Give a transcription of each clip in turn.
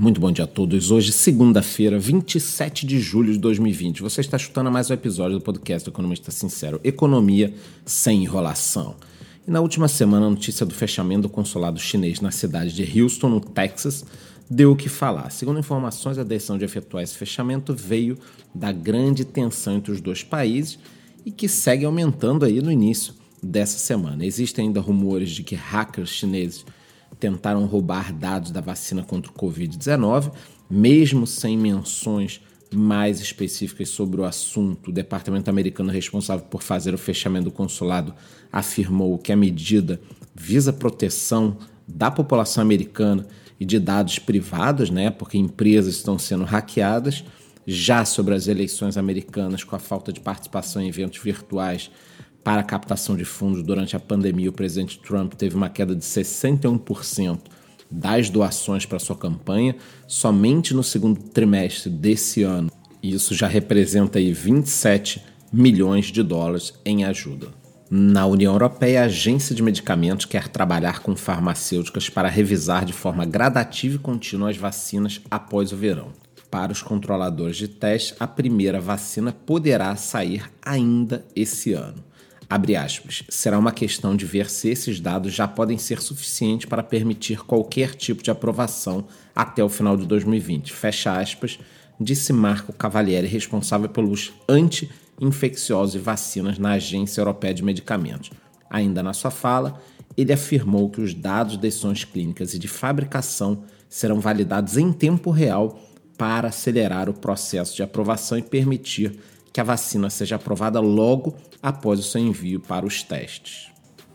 Muito bom dia a todos. Hoje, segunda-feira, 27 de julho de 2020. Você está chutando mais um episódio do podcast Economista Sincero: Economia sem enrolação. E na última semana, a notícia do fechamento do consulado chinês na cidade de Houston, no Texas, deu o que falar. Segundo informações, a decisão de efetuar esse fechamento veio da grande tensão entre os dois países e que segue aumentando aí no início dessa semana. Existem ainda rumores de que hackers chineses tentaram roubar dados da vacina contra o Covid-19, mesmo sem menções mais específicas sobre o assunto. O departamento americano responsável por fazer o fechamento do consulado afirmou que a medida visa proteção da população americana e de dados privados, né, porque empresas estão sendo hackeadas. Já sobre as eleições americanas, com a falta de participação em eventos virtuais, para a captação de fundos durante a pandemia, o presidente Trump teve uma queda de 61% das doações para sua campanha somente no segundo trimestre desse ano. Isso já representa aí 27 milhões de dólares em ajuda. Na União Europeia, a Agência de Medicamentos quer trabalhar com farmacêuticas para revisar de forma gradativa e contínua as vacinas após o verão. Para os controladores de teste, a primeira vacina poderá sair ainda esse ano. Abre aspas, será uma questão de ver se esses dados já podem ser suficientes para permitir qualquer tipo de aprovação até o final de 2020. Fecha aspas, disse Marco Cavalieri, responsável pelos anti-infecciosos e vacinas na Agência Europeia de Medicamentos. Ainda na sua fala, ele afirmou que os dados de decisões clínicas e de fabricação serão validados em tempo real para acelerar o processo de aprovação e permitir que a vacina seja aprovada logo após o seu envio para os testes.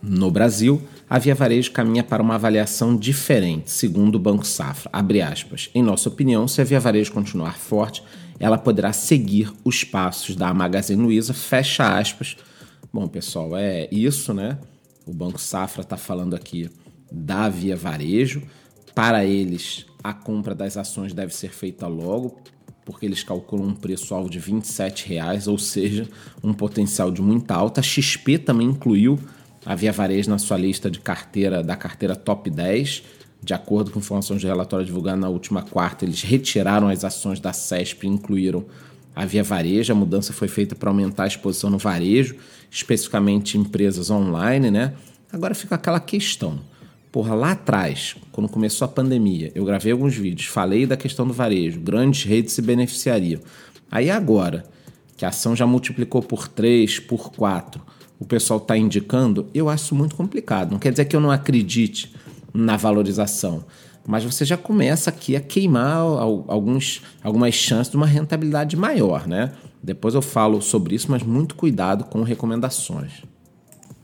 No Brasil, a Via Varejo caminha para uma avaliação diferente, segundo o Banco Safra. Aspas, em nossa opinião, se a Via Varejo continuar forte, ela poderá seguir os passos da Magazine Luiza. Fecha aspas. Bom, pessoal, é isso, né? O Banco Safra está falando aqui da Via Varejo. Para eles, a compra das ações deve ser feita logo, porque eles calculam um preço-alvo de R$ reais, ou seja, um potencial de muita alta. A XP também incluiu a Via Varejo na sua lista de carteira da carteira top 10. De acordo com informações de relatório divulgado na última quarta, eles retiraram as ações da CESP e incluíram a Via Varejo. A mudança foi feita para aumentar a exposição no varejo, especificamente empresas online, né? Agora fica aquela questão Porra, lá atrás, quando começou a pandemia, eu gravei alguns vídeos, falei da questão do varejo, grandes redes se beneficiariam. Aí agora, que a ação já multiplicou por 3, por 4, o pessoal está indicando, eu acho muito complicado. Não quer dizer que eu não acredite na valorização, mas você já começa aqui a queimar alguns, algumas chances de uma rentabilidade maior, né? Depois eu falo sobre isso, mas muito cuidado com recomendações.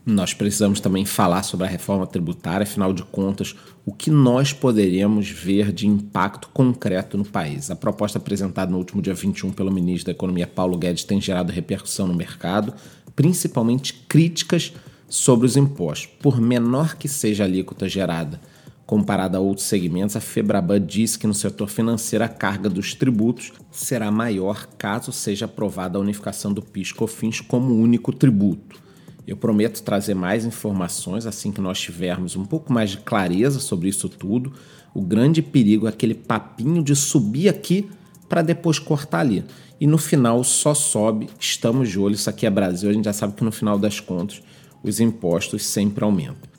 Nós precisamos também falar sobre a reforma tributária, afinal de contas, o que nós poderemos ver de impacto concreto no país. A proposta apresentada no último dia 21 pelo ministro da Economia Paulo Guedes tem gerado repercussão no mercado, principalmente críticas sobre os impostos. Por menor que seja a alíquota gerada comparada a outros segmentos, a Febraban diz que no setor financeiro a carga dos tributos será maior caso seja aprovada a unificação do PIS/COFINS como único tributo. Eu prometo trazer mais informações assim que nós tivermos um pouco mais de clareza sobre isso tudo. O grande perigo é aquele papinho de subir aqui para depois cortar ali. E no final só sobe, estamos de olho, isso aqui é Brasil, a gente já sabe que no final das contas os impostos sempre aumentam.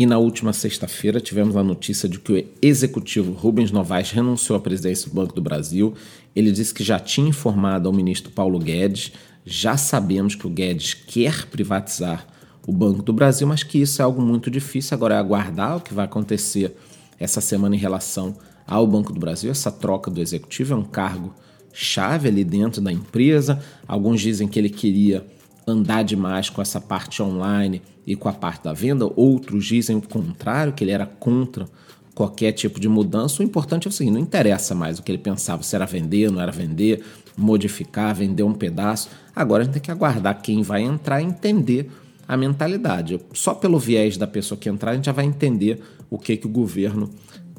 E na última sexta-feira tivemos a notícia de que o executivo Rubens Novaes renunciou à presidência do Banco do Brasil. Ele disse que já tinha informado ao ministro Paulo Guedes já sabemos que o Guedes quer privatizar o Banco do Brasil, mas que isso é algo muito difícil. Agora é aguardar o que vai acontecer essa semana em relação ao Banco do Brasil. Essa troca do executivo é um cargo chave ali dentro da empresa. Alguns dizem que ele queria andar demais com essa parte online e com a parte da venda, outros dizem o contrário, que ele era contra qualquer tipo de mudança. O importante é o seguinte: não interessa mais o que ele pensava, se era vender, não era vender, modificar, vender um pedaço. Agora a gente tem que aguardar quem vai entrar e entender a mentalidade. Só pelo viés da pessoa que entrar, a gente já vai entender o que, que o governo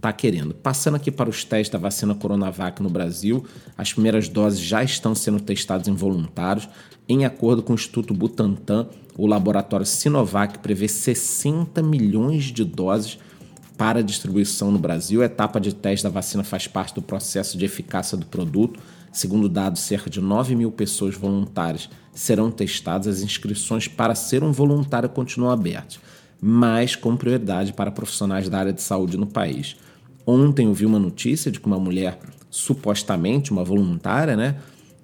está querendo. Passando aqui para os testes da vacina Coronavac no Brasil, as primeiras doses já estão sendo testadas em voluntários. Em acordo com o Instituto Butantan, o laboratório Sinovac prevê 60 milhões de doses para distribuição no Brasil. A etapa de teste da vacina faz parte do processo de eficácia do produto. Segundo dados, cerca de 9 mil pessoas voluntárias serão testadas. As inscrições para ser um voluntário continuam abertas, mas com prioridade para profissionais da área de saúde no país. Ontem eu vi uma notícia de que uma mulher, supostamente uma voluntária, né,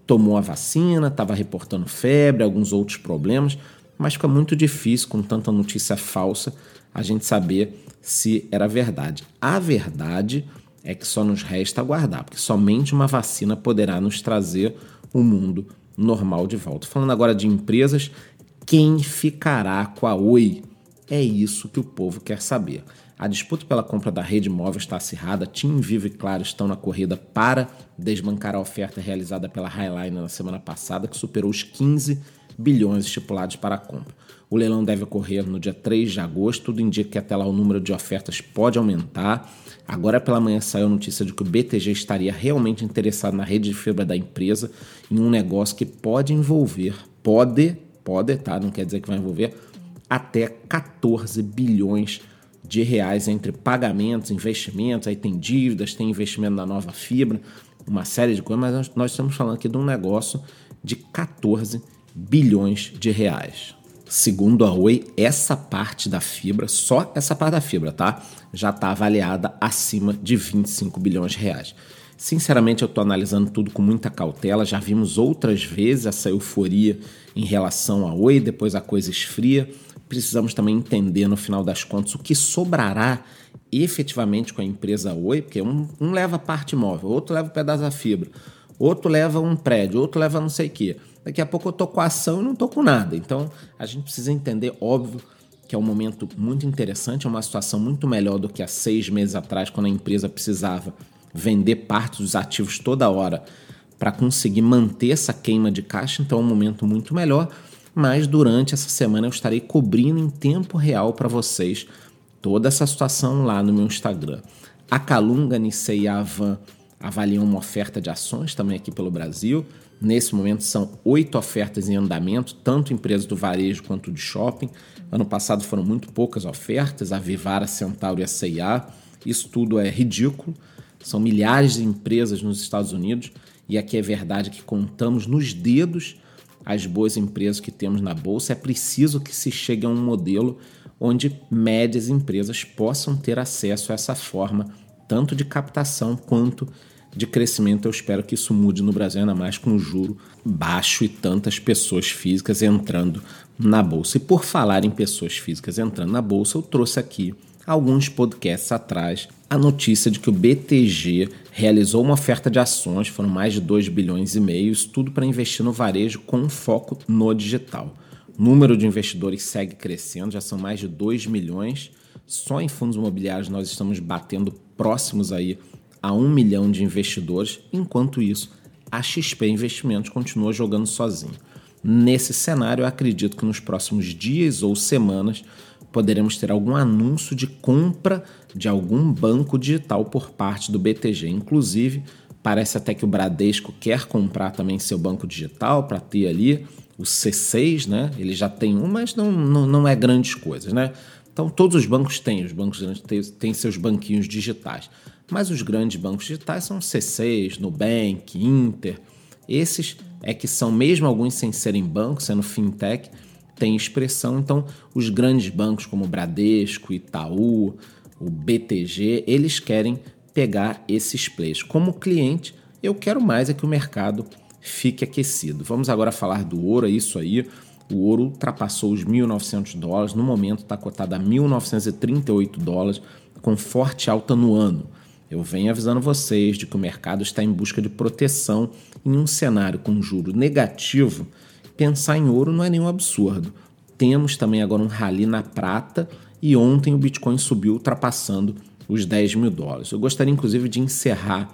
tomou a vacina, estava reportando febre, alguns outros problemas, mas fica muito difícil com tanta notícia falsa a gente saber se era verdade. A verdade é que só nos resta aguardar, porque somente uma vacina poderá nos trazer o um mundo normal de volta. Falando agora de empresas, quem ficará com a Oi? É isso que o povo quer saber. A disputa pela compra da rede móvel está acirrada. Tim Vivo e Claro estão na corrida para desbancar a oferta realizada pela Highline na semana passada, que superou os 15 bilhões estipulados para a compra. O leilão deve ocorrer no dia 3 de agosto, tudo indica que até lá o número de ofertas pode aumentar. Agora pela manhã saiu a notícia de que o BTG estaria realmente interessado na rede de fibra da empresa em um negócio que pode envolver, pode, pode, tá? Não quer dizer que vai envolver até 14 bilhões de reais entre pagamentos, investimentos, aí tem dívidas, tem investimento na nova fibra, uma série de coisas, mas nós estamos falando aqui de um negócio de 14 bilhões de reais. Segundo a Oi, essa parte da fibra, só essa parte da fibra, tá? Já está avaliada acima de 25 bilhões de reais. Sinceramente, eu estou analisando tudo com muita cautela. Já vimos outras vezes essa euforia em relação a Oi, depois a coisa esfria. Precisamos também entender, no final das contas, o que sobrará efetivamente com a empresa Oi, porque um, um leva parte móvel, outro leva um pedaço da fibra, outro leva um prédio, outro leva não sei o quê. Daqui a pouco eu tô com a ação e não tô com nada. Então a gente precisa entender, óbvio, que é um momento muito interessante, é uma situação muito melhor do que há seis meses atrás, quando a empresa precisava vender parte dos ativos toda hora para conseguir manter essa queima de caixa. Então é um momento muito melhor. Mas durante essa semana eu estarei cobrindo em tempo real para vocês toda essa situação lá no meu Instagram. A Calunga, Nissei e a Avan avaliam uma oferta de ações também aqui pelo Brasil. Nesse momento são oito ofertas em andamento, tanto empresas do varejo quanto de shopping. Ano passado foram muito poucas ofertas, a Vivara, a Centauro e a CIA. Isso tudo é ridículo. São milhares de empresas nos Estados Unidos e aqui é verdade que contamos nos dedos as boas empresas que temos na bolsa. É preciso que se chegue a um modelo onde médias empresas possam ter acesso a essa forma tanto de captação quanto de crescimento. Eu espero que isso mude no Brasil, ainda mais com o juro baixo e tantas pessoas físicas entrando na bolsa. E por falar em pessoas físicas entrando na bolsa, eu trouxe aqui alguns podcasts atrás a notícia de que o BTG realizou uma oferta de ações, foram mais de 2 bilhões e meio, tudo para investir no varejo com foco no digital. O número de investidores segue crescendo, já são mais de 2 milhões. Só em fundos imobiliários nós estamos batendo próximos aí a um milhão de investidores, enquanto isso, a XP Investimentos continua jogando sozinho. Nesse cenário, eu acredito que nos próximos dias ou semanas poderemos ter algum anúncio de compra de algum banco digital por parte do BTG. Inclusive, parece até que o Bradesco quer comprar também seu banco digital para ter ali o C6, né? Ele já tem um, mas não, não, não é grandes coisas, né? Então, todos os bancos têm, os bancos têm, têm seus banquinhos digitais. Mas os grandes bancos digitais são C6, Nubank, Inter. Esses é que são, mesmo alguns sem serem bancos, sendo fintech, têm expressão. Então, os grandes bancos como Bradesco, Itaú, o BTG, eles querem pegar esses players. Como cliente, eu quero mais é que o mercado fique aquecido. Vamos agora falar do ouro, é isso aí. O ouro ultrapassou os 1.900 dólares, no momento está cotado a 1.938 dólares, com forte alta no ano. Eu venho avisando vocês de que o mercado está em busca de proteção em um cenário com juro negativo. Pensar em ouro não é nenhum absurdo. Temos também agora um rally na prata e ontem o Bitcoin subiu ultrapassando os 10 mil dólares. Eu gostaria inclusive de encerrar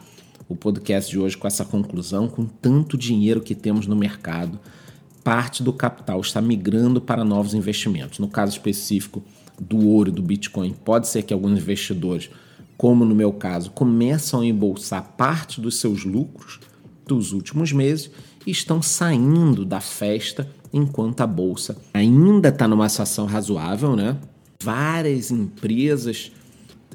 o podcast de hoje com essa conclusão, com tanto dinheiro que temos no mercado, parte do capital está migrando para novos investimentos. No caso específico do ouro e do Bitcoin, pode ser que alguns investidores como no meu caso, começam a embolsar parte dos seus lucros dos últimos meses estão saindo da festa enquanto a bolsa ainda está numa situação razoável, né? Várias empresas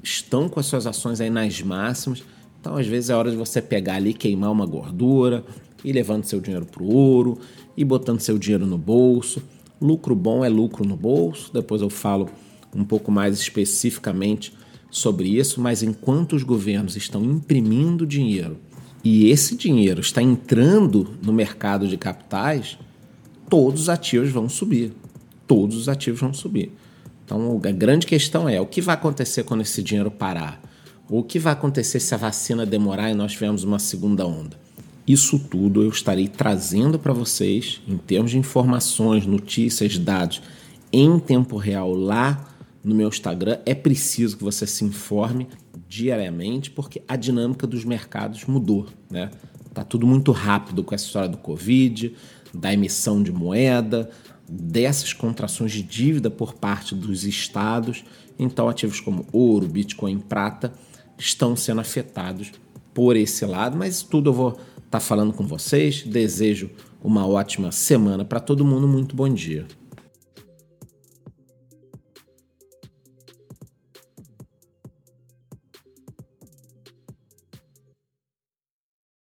estão com as suas ações aí nas máximas. Então, às vezes, é hora de você pegar ali, queimar uma gordura, e levando seu dinheiro para o ouro, e botando seu dinheiro no bolso. Lucro bom é lucro no bolso. Depois eu falo um pouco mais especificamente sobre isso, mas enquanto os governos estão imprimindo dinheiro e esse dinheiro está entrando no mercado de capitais, todos os ativos vão subir. Todos os ativos vão subir. Então, a grande questão é: o que vai acontecer quando esse dinheiro parar? O que vai acontecer se a vacina demorar e nós tivermos uma segunda onda? Isso tudo eu estarei trazendo para vocês em termos de informações, notícias, dados em tempo real lá no meu Instagram. É preciso que você se informe diariamente porque a dinâmica dos mercados mudou, né? Tá tudo muito rápido com essa história do Covid, da emissão de moeda, dessas contrações de dívida por parte dos estados. Então, ativos como ouro, Bitcoin, prata estão sendo afetados por esse lado, mas tudo eu vou estar tá falando com vocês. Desejo uma ótima semana para todo mundo. Muito bom dia.